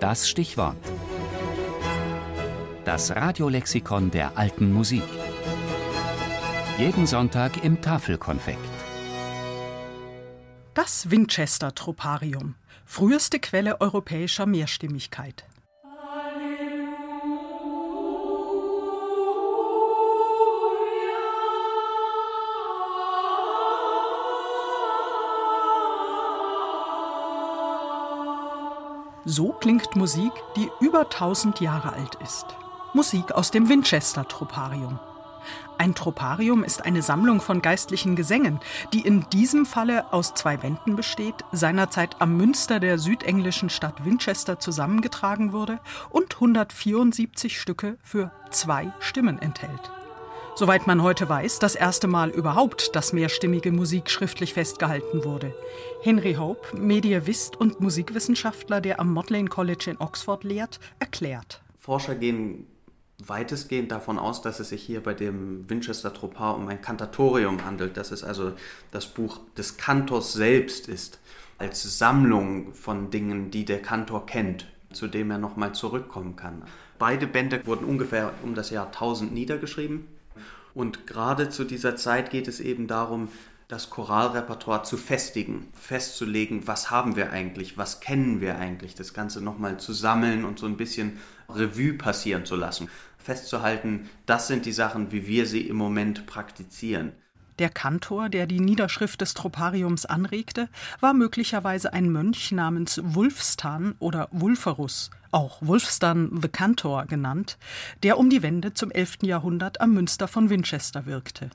Das Stichwort. Das Radiolexikon der alten Musik. Jeden Sonntag im Tafelkonfekt. Das Winchester Troparium, früheste Quelle europäischer Mehrstimmigkeit. So klingt Musik, die über 1000 Jahre alt ist. Musik aus dem Winchester Troparium. Ein Troparium ist eine Sammlung von geistlichen Gesängen, die in diesem Falle aus zwei Wänden besteht, seinerzeit am Münster der südenglischen Stadt Winchester zusammengetragen wurde und 174 Stücke für zwei Stimmen enthält soweit man heute weiß, das erste Mal überhaupt, dass mehrstimmige Musik schriftlich festgehalten wurde. Henry Hope, Medievist und Musikwissenschaftler, der am Modlane College in Oxford lehrt, erklärt. Forscher gehen weitestgehend davon aus, dass es sich hier bei dem Winchester Tropar um ein Kantatorium handelt, dass es also das Buch des Kantors selbst ist, als Sammlung von Dingen, die der Kantor kennt, zu dem er nochmal zurückkommen kann. Beide Bände wurden ungefähr um das Jahr 1000 niedergeschrieben und gerade zu dieser Zeit geht es eben darum, das Choralrepertoire zu festigen, festzulegen, was haben wir eigentlich, was kennen wir eigentlich, das Ganze nochmal zu sammeln und so ein bisschen Revue passieren zu lassen. Festzuhalten, das sind die Sachen, wie wir sie im Moment praktizieren. Der Kantor, der die Niederschrift des Tropariums anregte, war möglicherweise ein Mönch namens Wulfstan oder Wulferus, auch Wulfstan the Cantor genannt, der um die Wende zum 11. Jahrhundert am Münster von Winchester wirkte.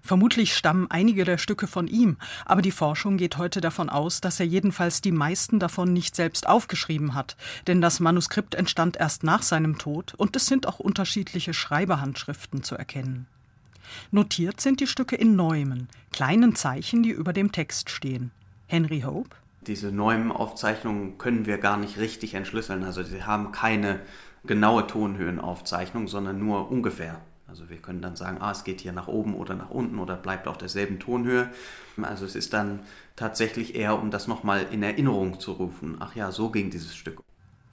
Vermutlich stammen einige der Stücke von ihm, aber die Forschung geht heute davon aus, dass er jedenfalls die meisten davon nicht selbst aufgeschrieben hat, denn das Manuskript entstand erst nach seinem Tod und es sind auch unterschiedliche Schreiberhandschriften zu erkennen. Notiert sind die Stücke in Neumen, kleinen Zeichen, die über dem Text stehen. Henry Hope? Diese Neumen-Aufzeichnungen können wir gar nicht richtig entschlüsseln. Also sie haben keine genaue Tonhöhenaufzeichnung, sondern nur ungefähr. Also wir können dann sagen, ah, es geht hier nach oben oder nach unten oder bleibt auf derselben Tonhöhe. Also es ist dann tatsächlich eher, um das nochmal in Erinnerung zu rufen. Ach ja, so ging dieses Stück.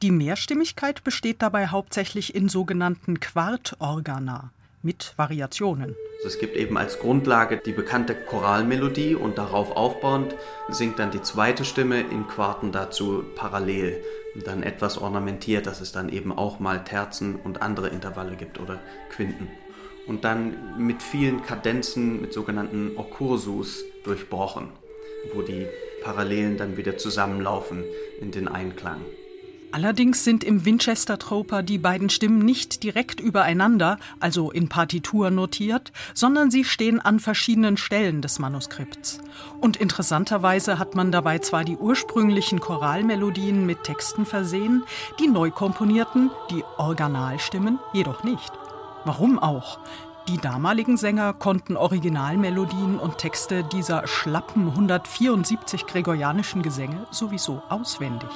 Die Mehrstimmigkeit besteht dabei hauptsächlich in sogenannten Quartorgana mit Variationen. Also es gibt eben als Grundlage die bekannte Choralmelodie und darauf aufbauend singt dann die zweite Stimme in Quarten dazu parallel dann etwas ornamentiert, dass es dann eben auch mal Terzen und andere Intervalle gibt oder Quinten. Und dann mit vielen Kadenzen, mit sogenannten Okursus durchbrochen, wo die Parallelen dann wieder zusammenlaufen in den Einklang. Allerdings sind im Winchester Troper die beiden Stimmen nicht direkt übereinander, also in Partitur notiert, sondern sie stehen an verschiedenen Stellen des Manuskripts. Und interessanterweise hat man dabei zwar die ursprünglichen Choralmelodien mit Texten versehen, die neu komponierten, die Originalstimmen jedoch nicht. Warum auch? Die damaligen Sänger konnten Originalmelodien und Texte dieser schlappen 174 gregorianischen Gesänge sowieso auswendig.